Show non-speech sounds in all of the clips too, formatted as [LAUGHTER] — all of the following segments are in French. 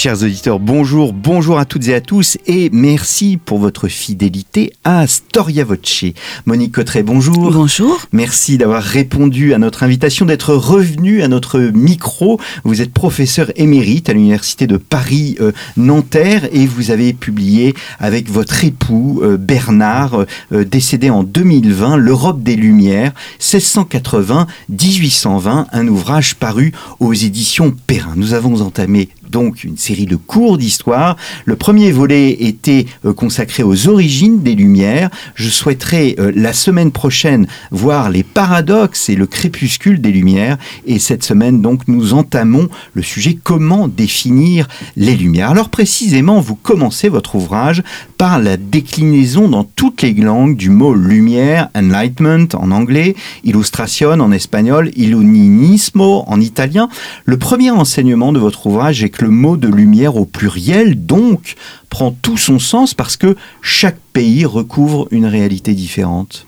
Chers auditeurs, bonjour, bonjour à toutes et à tous et merci pour votre fidélité à Storia Voce. Monique Cotteret, bonjour. Bonjour. Merci d'avoir répondu à notre invitation, d'être revenu à notre micro. Vous êtes professeur émérite à l'Université de Paris-Nanterre euh, et vous avez publié avec votre époux euh, Bernard, euh, décédé en 2020, L'Europe des Lumières, 1680-1820, un ouvrage paru aux éditions Perrin. Nous avons entamé donc une série de cours d'histoire. Le premier volet était euh, consacré aux origines des Lumières. Je souhaiterais euh, la semaine prochaine voir les paradoxes et le crépuscule des Lumières. Et cette semaine, donc, nous entamons le sujet comment définir les Lumières. Alors précisément, vous commencez votre ouvrage par la déclinaison dans toutes les langues du mot lumière, enlightenment en anglais, illustration en espagnol, illuminismo en italien. Le premier enseignement de votre ouvrage est le mot de lumière au pluriel, donc, prend tout son sens parce que chaque pays recouvre une réalité différente.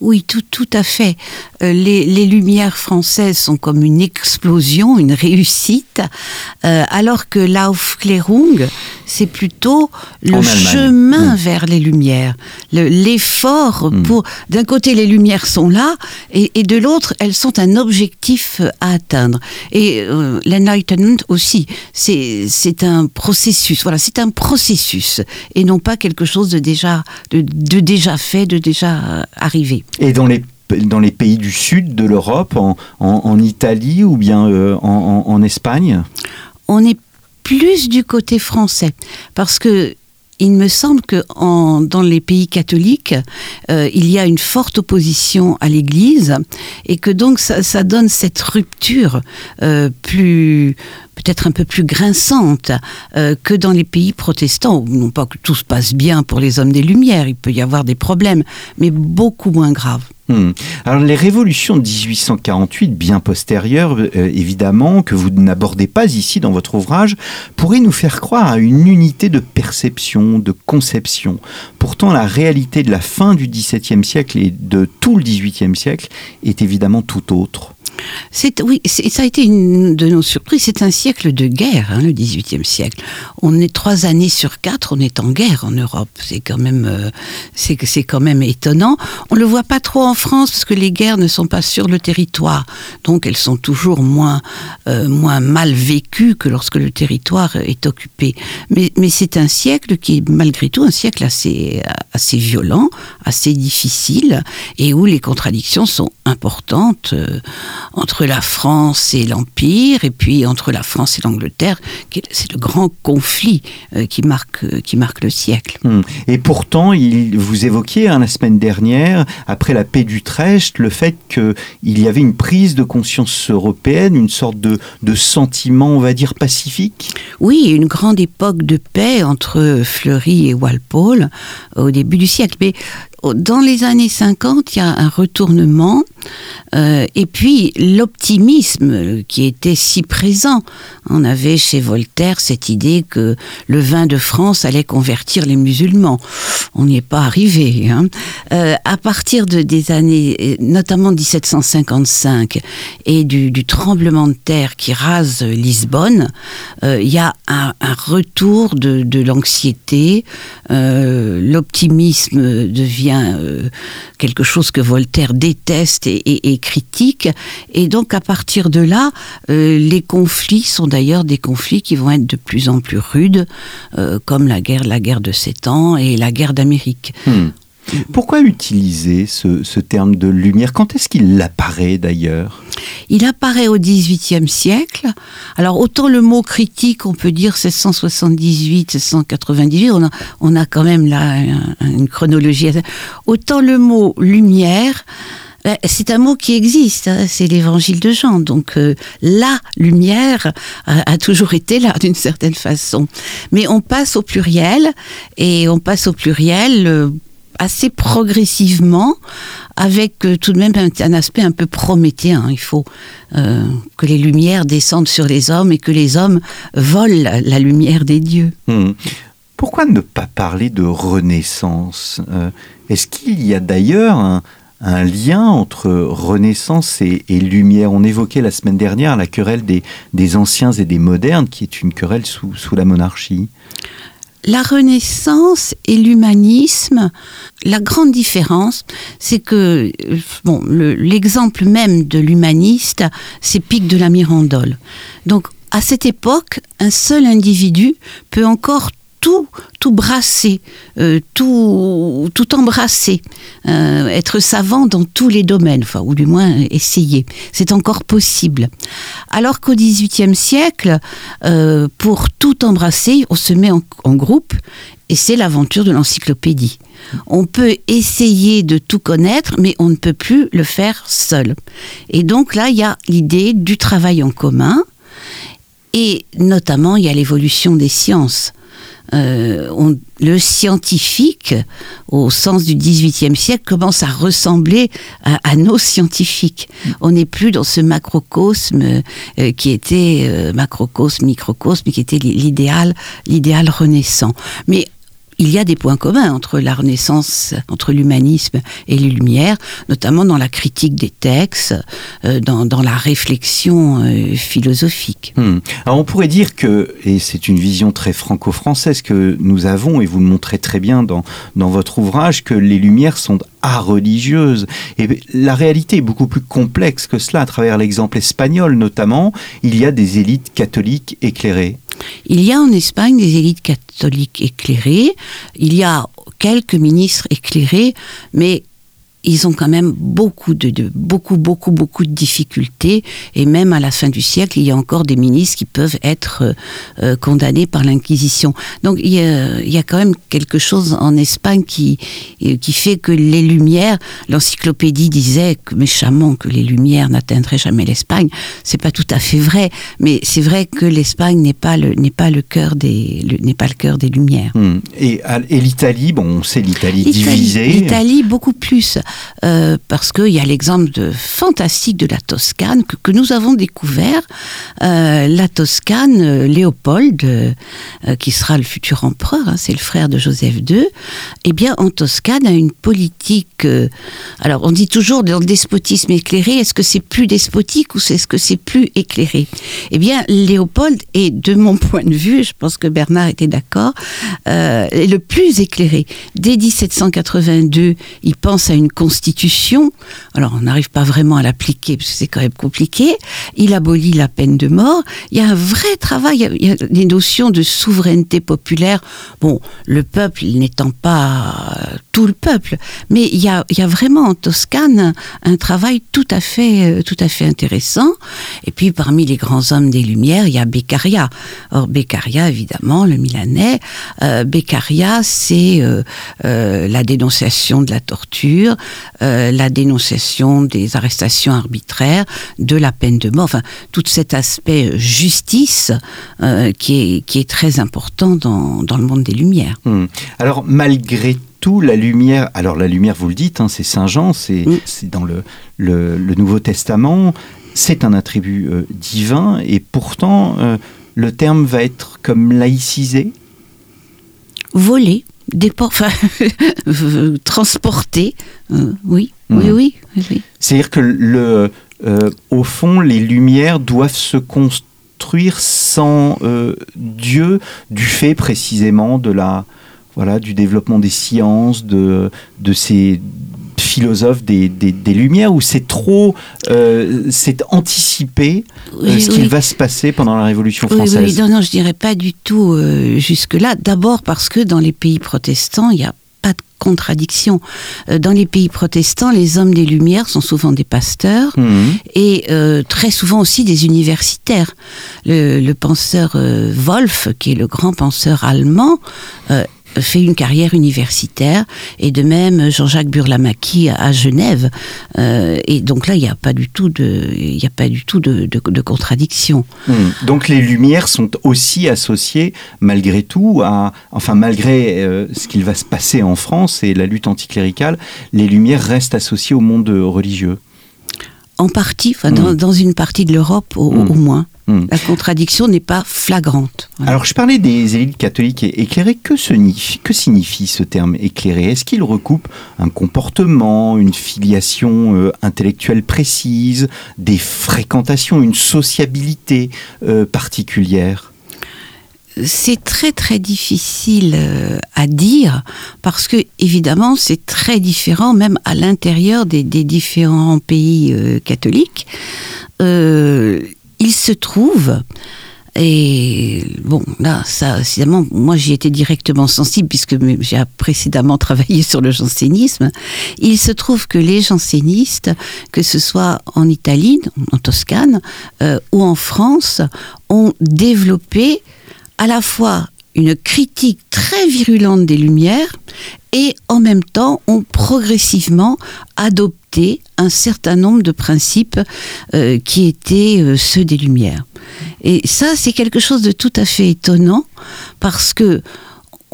Oui, tout, tout à fait. Euh, les, les, lumières françaises sont comme une explosion, une réussite, euh, alors que l'Aufklärung, c'est plutôt le chemin mmh. vers les lumières, l'effort mmh. pour. D'un côté, les lumières sont là, et, et de l'autre, elles sont un objectif à atteindre. Et euh, l'enlightenment aussi, c'est un processus. Voilà, c'est un processus, et non pas quelque chose de déjà, de, de déjà fait, de déjà arrivé. Et dans les dans les pays du sud de l'Europe, en, en, Italie ou bien euh, en, en, Espagne? On est plus du côté français, parce que il me semble que en, dans les pays catholiques, euh, il y a une forte opposition à l'Église et que donc ça, ça donne cette rupture euh, plus peut-être un peu plus grinçante euh, que dans les pays protestants. Non pas que tout se passe bien pour les hommes des Lumières, il peut y avoir des problèmes, mais beaucoup moins graves. Hmm. Alors les révolutions de 1848, bien postérieures euh, évidemment, que vous n'abordez pas ici dans votre ouvrage, pourraient nous faire croire à une unité de perception, de conception. Pourtant, la réalité de la fin du XVIIe siècle et de tout le XVIIIe siècle est évidemment tout autre. C'est oui, ça a été une de nos surprises. C'est un siècle de guerre, hein, le XVIIIe siècle. On est trois années sur quatre, on est en guerre en Europe. C'est quand même, euh, c'est c'est quand même étonnant. On le voit pas trop en France parce que les guerres ne sont pas sur le territoire, donc elles sont toujours moins euh, moins mal vécues que lorsque le territoire est occupé. Mais mais c'est un siècle qui est malgré tout un siècle assez assez violent, assez difficile et où les contradictions sont importantes. Euh, entre la France et l'Empire, et puis entre la France et l'Angleterre. C'est le grand conflit euh, qui, marque, euh, qui marque le siècle. Hum. Et pourtant, il, vous évoquiez hein, la semaine dernière, après la paix d'Utrecht, le fait qu'il y avait une prise de conscience européenne, une sorte de, de sentiment, on va dire, pacifique Oui, une grande époque de paix entre Fleury et Walpole au début du siècle. Mais dans les années 50, il y a un retournement euh, et puis l'optimisme qui était si présent. On avait chez Voltaire cette idée que le vin de France allait convertir les musulmans. On n'y est pas arrivé. Hein. Euh, à partir de, des années, notamment 1755, et du, tremblement de terre qui rase Lisbonne, euh, il y a un, retour de l'anxiété. L'optimisme devient euh, quelque chose que Voltaire déteste et, critique. Et donc à partir de là, euh, les conflits sont d'ailleurs des conflits qui vont être de plus en plus rudes, euh, comme la guerre, la guerre de Sept Ans et la guerre d'Amérique. Hmm. Pourquoi utiliser ce, terme de lumière? Quand est-ce qu'il apparaît d'ailleurs? Il apparaît au XVIIIe siècle. Alors autant le mot critique, on peut dire 1678, 1698, on a, on a quand même là une chronologie. Autant le mot lumière, c'est un mot qui existe, hein, c'est l'évangile de Jean. Donc euh, la lumière a, a, toujours été là d'une certaine façon. Mais on passe au pluriel et on passe au pluriel. Assez progressivement, avec euh, tout de même un, aspect un peu prométhéen. Il faut euh, que les lumières descendent sur les hommes et que les hommes volent la, lumière des dieux. Hmm. Pourquoi ne pas parler de renaissance Euh, Est-ce qu'il y a d'ailleurs un, lien entre renaissance et, lumière? On évoquait la semaine dernière la querelle des, anciens et des modernes, qui est une querelle sous la monarchie. La Renaissance et l'humanisme, la grande différence, c'est que bon, le- l'exemple même de l'humaniste, c'est Pic de la Mirandole. Donc, à cette époque, un seul individu peut encore tout, tout brasser, euh, tout, tout embrasser, euh, être savant dans tous les domaines, enfin, ou du moins essayer. C'est encore possible. Alors qu'au XVIIIe siècle, euh, pour tout embrasser, on se met en groupe et c'est l'aventure de l'encyclopédie. On peut essayer de tout connaître, mais on ne peut plus le faire seul. Et donc là, il y a l'idée du travail en commun, et notamment, il y a l'évolution des sciences. Euh, le scientifique, au sens du XVIIIe siècle, commence à ressembler à, à nos scientifiques. On n'est plus dans ce macrocosme euh, qui était euh, macrocosme, microcosme, qui était l'idéal, l'idéal renaissant. Mais il y a des points communs entre la Renaissance, entre l'humanisme et les Lumières, notamment dans la critique des textes, euh, dans, la réflexion euh, philosophique. Hmm. Alors on pourrait dire que, et c'est une vision très franco-française que nous avons, et vous le montrez très bien dans, dans votre ouvrage, que les Lumières sont religieuses. Et la réalité est beaucoup plus complexe que cela. À travers l'exemple espagnol notamment, il y a des élites catholiques éclairées. Il y a en Espagne des élites catholiques éclairées, il y a quelques ministres éclairés, mais ils ont quand même beaucoup de, de, beaucoup beaucoup beaucoup de difficultés. Et même à la fin du siècle il y a encore des ministres qui peuvent être euh, condamnés par l'inquisition. Donc il y, a, il y, a, quand même quelque chose en Espagne qui qui fait que les lumières l'encyclopédie disait que méchamment que les lumières n'atteindraient jamais l'Espagne. C'est pas tout à fait vrai mais c'est vrai que l'Espagne n'est pas le n'est pas le cœur des n'est pas le cœur des lumières. Hum. et, et l'Italie bon on sait l'Italie divisée. l'Italie beaucoup plus euh, parce qu'il y a l'exemple fantastique de la Toscane que, nous avons découvert. Euh, la Toscane, euh, Léopold, qui sera le futur empereur, hein, c'est le frère de Joseph II, eh bien en Toscane a une politique. alors on dit toujours dans le despotisme éclairé, est-ce que c'est plus despotique ou est-ce que c'est plus éclairé? Eh bien Léopold est, de mon [LAUGHS] point de vue, je pense que Bernard était d'accord, le plus éclairé. Dès 1782, il pense à une constitution. Alors, on n'arrive pas vraiment à l'appliquer parce que c'est quand même compliqué. Il abolit la peine de mort. Il y a un vrai travail. Il y a des notions de souveraineté populaire. Bon, le peuple n'étant pas tout le peuple, mais il y a, il y a vraiment en Toscane un travail tout à fait, tout à fait intéressant. Et puis, parmi les grands hommes des Lumières, il y a Beccaria. Or, Beccaria, évidemment, le Milanais, euh, Beccaria, c'est euh, euh, la dénonciation de la torture, euh, la dénonciation des arrestations arbitraires, de la peine de mort, enfin tout cet aspect justice euh, qui, est, qui est très important dans, dans le monde des Lumières. Hum. Alors malgré tout, la lumière, alors la lumière, vous le dites, hein, c'est Saint Jean, c'est Mm. dans le, le, le, Nouveau Testament, c'est un attribut euh, divin, et pourtant euh, le terme va être comme laïcisé? Volé déport, [LAUGHS] transporté, euh, oui, mmh. oui, oui, oui. C'est-à-dire que le, euh, au fond, les lumières doivent se construire sans euh, Dieu, du fait précisément de la, voilà, du développement des sciences, de, de ces philosophes des, des, des Lumières, où c'est trop, euh, c'est anticipé oui, ce oui. qu'il va se passer pendant la Révolution française. Oui, non, non, je dirais pas du tout euh, jusque-là. D'abord parce que dans les pays protestants, il y a pas de contradiction. Euh, Dans les pays protestants, les hommes des Lumières sont souvent des pasteurs mmh. et euh, très souvent aussi des universitaires. Le, le penseur euh, Wolf, qui est le grand penseur allemand, fait une carrière universitaire, et de même Jean-Jacques Burlamaqui à, Genève. Euh, et donc là, il n'y a pas du tout de, il n'y a pas du tout de, contradiction. Hmm. Donc les Lumières sont aussi associées, malgré tout, à, enfin malgré euh, ce qu'il va se passer en France et la lutte anticléricale, les Lumières restent associées au monde religieux. En partie, hmm. dans, une partie de l'Europe au Hmm. moins. La contradiction n'est pas flagrante. Voilà. Alors, je parlais des élites catholiques éclairées. Que signifie, que signifie ce terme éclairé? Est-ce qu'il recoupe un comportement, une filiation euh, intellectuelle précise, des fréquentations, une sociabilité euh, particulière? C'est très très difficile euh, à dire parce que évidemment c'est très différent même à l'intérieur des, des, différents pays euh, catholiques. Euh, il se trouve et bon, là, ça, moi j'y étais directement sensible puisque j'ai précédemment [LAUGHS] travaillé sur le jansénisme. Il se trouve que les jansénistes, que ce soit en Italie, en Toscane euh, ou en France, ont développé à la fois une critique très virulente des Lumières et en même temps ont progressivement adopté un certain nombre de principes euh, qui étaient euh, ceux des Lumières. Et ça, c'est quelque chose de tout à fait étonnant parce que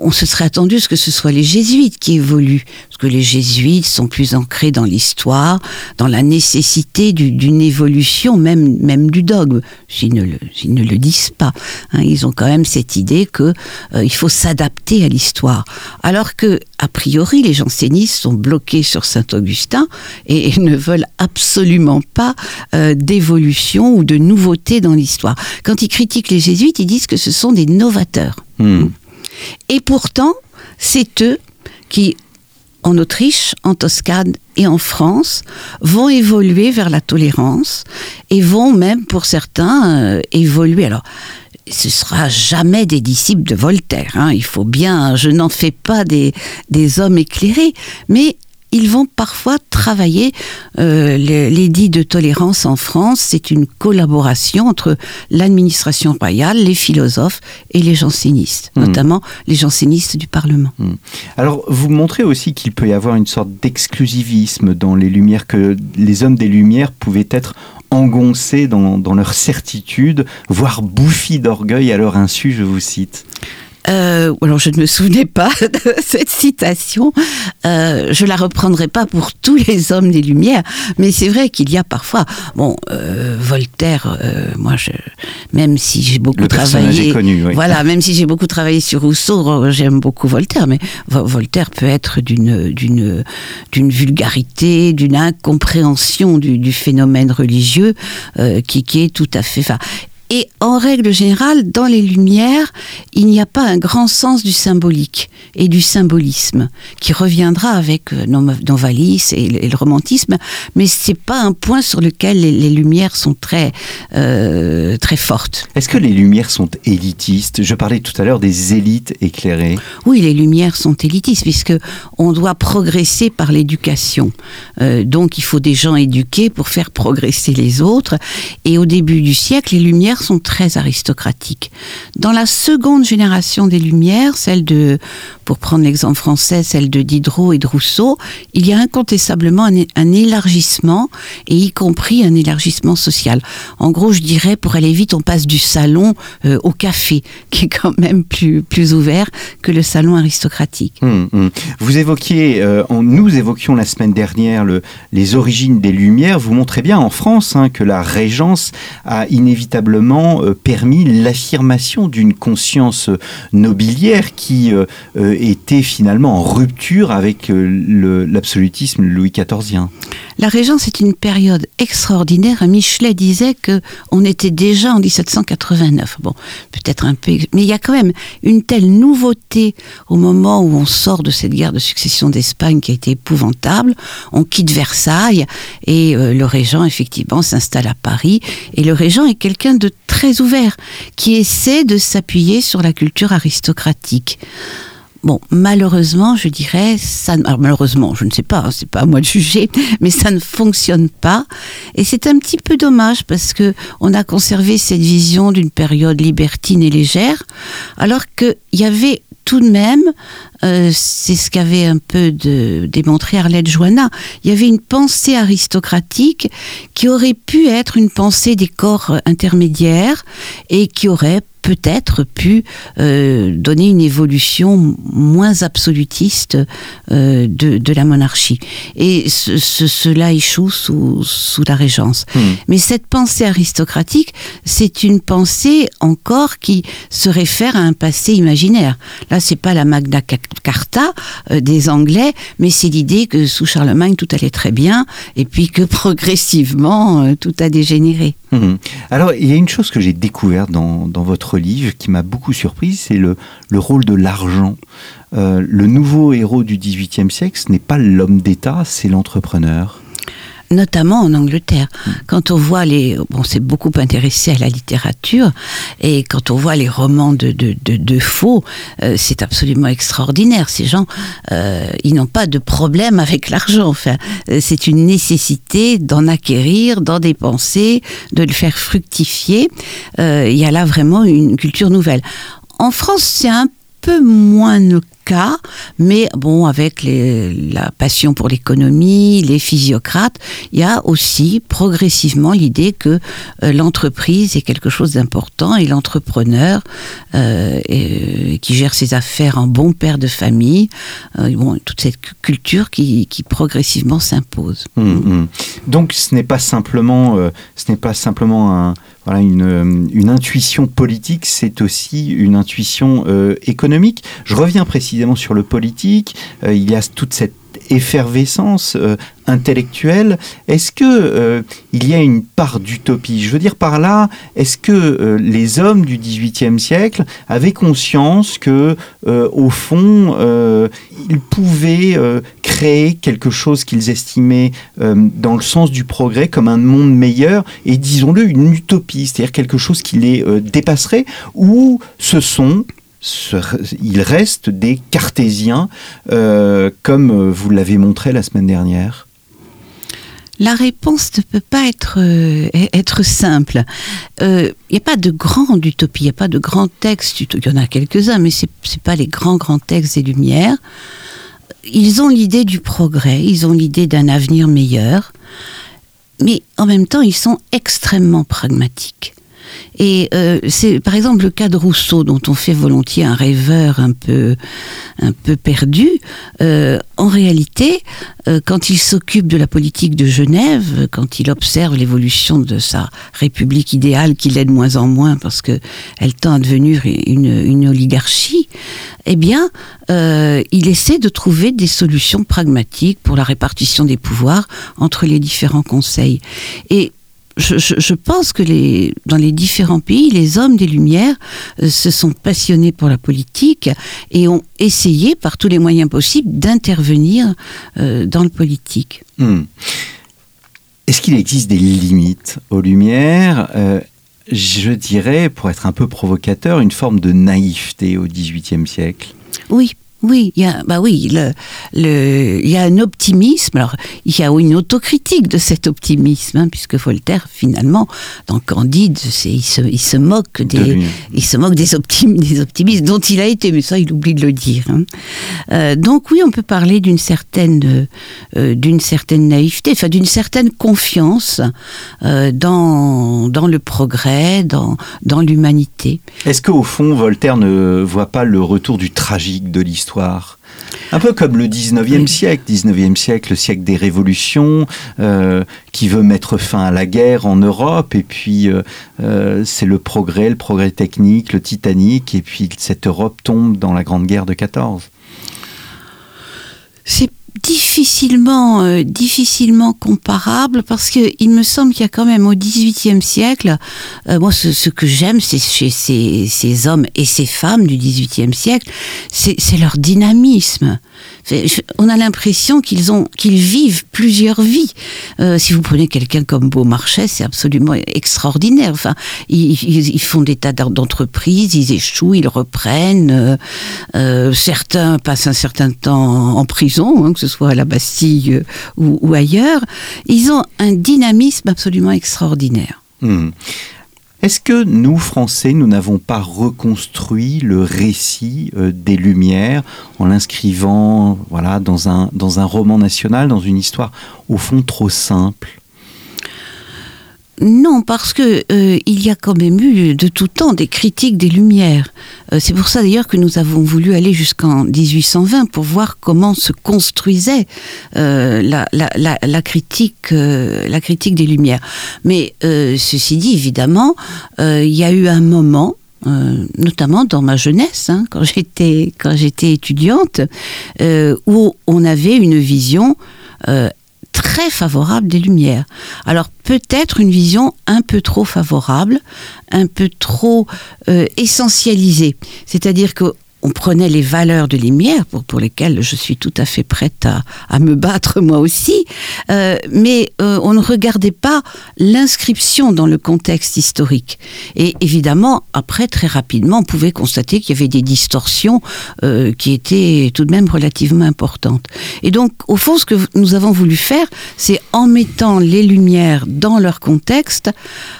on se serait attendu ce que ce soit les jésuites qui évoluent, parce que les jésuites sont plus ancrés dans l'histoire, dans la nécessité d'une évolution, même, même du dogme. S'ils ne, le, ne le disent pas, hein, ils ont quand même cette idée que euh, il faut s'adapter à l'histoire. Alors que, a priori, les jansénistes sont bloqués sur Saint-Augustin et, et, ne veulent absolument pas euh, d'évolution ou de nouveauté dans l'histoire. Quand ils critiquent les jésuites, ils disent que ce sont des novateurs. Hmm. Et pourtant, c'est eux qui, en Autriche, en Toscane et en France, vont évoluer vers la tolérance et vont même, pour certains, euh, évoluer. Alors, ce sera jamais des disciples de Voltaire. Hein. Il faut bien, je n'en fais pas des, des hommes éclairés, mais ils vont parfois travailler euh, l'édit de tolérance en France. C'est une collaboration entre l'administration royale, les philosophes et les jansénistes, mmh. notamment les jansénistes du Parlement. Mmh. Alors, vous montrez aussi qu'il peut y avoir une sorte d'exclusivisme dans les Lumières, que les hommes des Lumières pouvaient être engoncés dans, dans leur certitude, voire bouffis d'orgueil à leur insu, je vous cite. Euh, alors je ne me souvenais pas [LAUGHS] de cette citation. Euh, je la reprendrai pas pour tous les hommes des Lumières, mais c'est vrai qu'il y a parfois, bon, euh, Voltaire. Euh, moi, je, même si j'ai beaucoup Le travaillé, connu, oui. voilà, même si j'ai beaucoup travaillé sur Rousseau, j'aime beaucoup Voltaire, mais Voltaire peut être d'une d'une d'une vulgarité, d'une incompréhension du, du, phénomène religieux qui, qui est tout à fait. Enfin, et en règle générale, dans les Lumières, il n'y a pas un grand sens du symbolique et du symbolisme qui reviendra avec euh, Novalis et le romantisme, mais c'est pas un point sur lequel les, les Lumières sont très euh, très fortes. Est-ce que les Lumières sont élitistes? Je parlais tout à l'heure des élites éclairées. Oui, les Lumières sont élitistes puisque on doit progresser par l'éducation. Euh, donc il faut des gens éduqués pour faire progresser les autres. Et au début du siècle, les Lumières sont très aristocratiques. Dans la seconde génération des Lumières, celle de, pour prendre l'exemple français, celle de Diderot et de Rousseau, il y a incontestablement un, élargissement, et y compris un élargissement social. En gros, je dirais, pour aller vite, on passe du salon euh, au café, [LAUGHS] qui est quand même plus, plus ouvert que le salon aristocratique. Hum, hum. Vous évoquiez, euh, nous évoquions la semaine dernière le, les origines des Lumières. Vous montrez bien en France hein, que la Régence a inévitablement permis l'affirmation d'une conscience nobiliaire qui euh, était finalement en rupture avec l'absolutisme Louis XIVien. La Régence est une période extraordinaire. Michelet disait que on était déjà en 1789. Bon, peut-être un peu, mais il y a quand même une telle nouveauté au moment où on sort de cette guerre de succession d'Espagne qui a été épouvantable. On quitte Versailles et euh, le régent effectivement s'installe à Paris. Et le régent est quelqu'un de très ouvert qui essaie de s'appuyer sur la culture aristocratique. Bon, malheureusement, je dirais, ça, alors malheureusement, je ne sais pas, c'est pas à moi de juger, [LAUGHS] mais ça ne fonctionne pas. Et c'est un petit peu dommage parce que on a conservé cette vision d'une période libertine et légère, alors qu'il y avait tout de même, euh, c'est ce qu'avait un peu de, démontré Arlette Joanna, il y avait une pensée aristocratique qui aurait pu être une pensée des corps intermédiaires et qui aurait peut-être pu euh, donner une évolution moins absolutiste euh, de, de, la monarchie. Et ce, ce, cela échoue sous, sous la Régence. Mmh. Mais cette pensée aristocratique, c'est une pensée encore qui se réfère à un passé imaginaire. Là, c'est pas la Magna Carta euh, des Anglais, mais c'est l'idée que sous Charlemagne tout allait très bien, et puis que [LAUGHS] progressivement euh, tout a dégénéré. Mmh. Alors, il y a une chose que j'ai découverte dans, dans votre livre qui m'a beaucoup surpris, c'est le, le, rôle de l'argent. Euh, le nouveau héros du XVIIIe siècle, ce n'est pas l'homme d'État, c'est l'entrepreneur notamment en Angleterre. Quand on voit les, bon, c'est beaucoup intéressé à la littérature, et quand on voit les romans de, de, de, de Faux, euh, c'est absolument extraordinaire. Ces gens, euh, ils n'ont pas de problème avec l'argent. Enfin, euh, c'est une nécessité d'en acquérir, d'en dépenser, de le faire fructifier. Euh, il y a là vraiment une culture nouvelle. En France, c'est un peu moins mais bon, avec la passion pour l'économie, les physiocrates, il y a aussi progressivement l'idée que euh, l'entreprise est quelque chose d'important et l'entrepreneur euh, et, qui gère ses affaires en bon père de famille, euh, toute cette culture qui, progressivement s'impose. Mmh, mmh. Donc ce n'est pas simplement, euh, ce n'est pas simplement un voilà, une, une, intuition politique, c'est aussi une intuition euh, économique. Je reviens précisément sur le politique. Euh, il y a toute cette effervescence euh, intellectuelle. Est-ce que euh, il y a une part d'utopie? Je veux dire par là, est-ce que euh, les hommes du XVIIIe siècle avaient conscience que, au fond, ils pouvaient créer quelque chose qu'ils estimaient dans le sens du progrès comme un monde meilleur et, disons-le, une utopie, c'est-à-dire quelque chose qui les dépasserait, ou ce sont il reste des cartésiens, euh, comme vous l'avez montré la semaine dernière la réponse ne peut pas être, euh, être simple. Il euh, n'y a pas de grande utopie, il n'y a pas de grands textes. Il y en a quelques-uns, mais ce n'est pas les grands, grands textes des Lumières. Ils ont l'idée du progrès, ils ont l'idée d'un avenir meilleur, mais en même temps, ils sont extrêmement pragmatiques. Et euh, c'est par exemple le cas de Rousseau, dont on fait volontiers un rêveur un peu, un peu perdu. Euh, en réalité, euh, quand il s'occupe de la politique de Genève, quand il observe l'évolution de sa république idéale, qui l'est de moins en moins parce que elle tend à devenir une, une oligarchie, eh bien, euh, il essaie de trouver des solutions pragmatiques pour la répartition des pouvoirs entre les différents conseils. Et je, je, je, pense que les, dans les différents pays, les hommes des Lumières euh, se sont passionnés pour la politique et ont essayé par tous les moyens possibles d'intervenir euh, dans le politique. Hmm. Est-ce qu'il existe des limites aux Lumières? Euh, Je dirais, pour être un peu provocateur, une forme de naïveté au XVIIIe siècle. Oui, oui, il y a, bah oui, le, le, il y a un optimisme. Alors, il y a une autocritique de cet optimisme, hein, puisque Voltaire, finalement, dans Candide, il se, il se moque des, de il se moque des, optim, des optimistes dont il a été, mais ça, il oublie de le dire. Hein. Euh, donc oui, on peut parler d'une certaine, euh, d'une certaine naïveté, enfin d'une certaine confiance euh, dans, dans le progrès, dans, dans l'humanité. Est-ce qu'au fond, Voltaire ne voit pas le retour du tragique de l'histoire? Un peu comme le 19e siècle, 19e siècle, le siècle des révolutions, euh, qui veut mettre fin à la guerre en Europe, et puis euh, euh, c'est le progrès, le progrès technique, le Titanic, et puis cette Europe tombe dans la Grande Guerre de 14. C'est difficilement, euh, difficilement comparable parce que il me semble qu'il y a quand même au XVIIIe siècle, euh, moi ce, ce, que j'aime c'est chez ces, ces, hommes et ces femmes du XVIIIe siècle, c'est leur dynamisme. On a l'impression qu'ils ont qu'ils vivent plusieurs vies. Euh, si vous prenez quelqu'un comme Beaumarchais, c'est absolument extraordinaire. Enfin, ils, ils, font des tas d'entreprises, ils échouent, ils reprennent. Euh, euh, certains passent un certain temps en prison, hein, que ce soit à la Bastille ou, ou, ailleurs. Ils ont un dynamisme absolument extraordinaire. Mmh. Est-ce que nous, Français, nous n'avons pas reconstruit le récit euh, des Lumières en l'inscrivant voilà, dans, un, dans un roman national, dans une histoire au fond trop simple? Non, parce que euh, il y a quand même eu de tout temps des critiques des Lumières. Euh, c'est pour ça d'ailleurs que nous avons voulu aller jusqu'en 1820 pour voir comment se construisait euh, la, la, la, critique, la critique des Lumières. Mais ceci dit, évidemment, il y a eu un moment notamment dans ma jeunesse, hein, quand j'étais quand j'étais étudiante, où on avait une vision favorable des Lumières. Alors peut-être une vision un peu trop favorable, un peu trop euh, essentialisée. C'est-à-dire que on prenait les valeurs de Lumière, pour, lesquelles je suis tout à fait prête à, à me battre [LAUGHS] moi aussi, euh, mais euh, on ne regardait pas l'inscription dans le contexte historique. Et évidemment, après, très rapidement, on pouvait constater qu'il y avait des distorsions euh, qui étaient tout de même relativement importantes. Et donc, au fond, ce que nous avons voulu faire, c'est en mettant les Lumières dans leur contexte,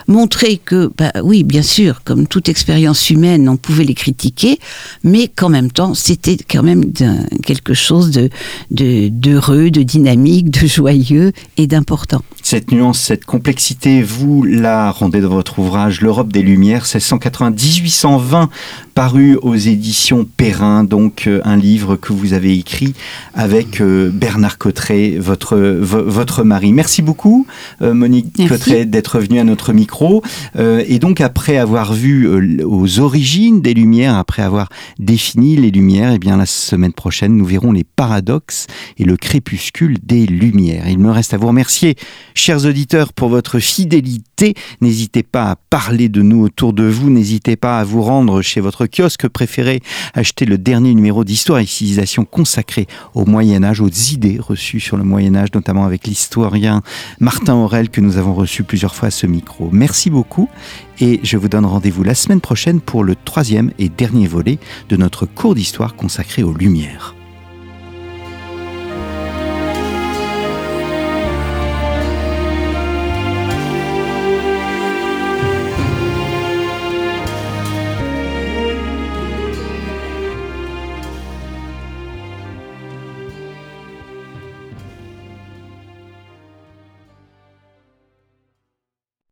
montrer que, bah, oui, bien sûr, comme toute expérience humaine, on pouvait les critiquer, mais qu'en même temps, c'était quand même quelque chose de d'heureux, de, dynamique, de joyeux et d'important. Cette nuance, cette complexité, vous la rendez dans votre ouvrage L'Europe des Lumières, 1680-1820, paru aux éditions Perrin, donc euh, un livre que vous avez écrit avec euh, Bernard Cotteret, votre, votre mari. Merci beaucoup, euh, Monique Cotteret, d'être venue à notre micro. et donc, après avoir vu aux origines des Lumières, après avoir défini les Lumières, eh bien, la semaine prochaine, nous verrons les paradoxes et le crépuscule des Lumières. Il me reste à vous remercier, chers auditeurs, pour votre fidélité. N'hésitez pas à parler de nous autour de vous. N'hésitez pas à vous rendre chez votre kiosque préféré, acheter le dernier numéro d'Histoire et Civilisation consacré au Moyen Âge, aux idées reçues sur le Moyen Âge, notamment avec l'historien Martin Aurel que nous avons reçu plusieurs fois à ce micro. Merci beaucoup et je vous donne rendez-vous la semaine prochaine pour le troisième et dernier volet de notre cours d'histoire consacré aux Lumières.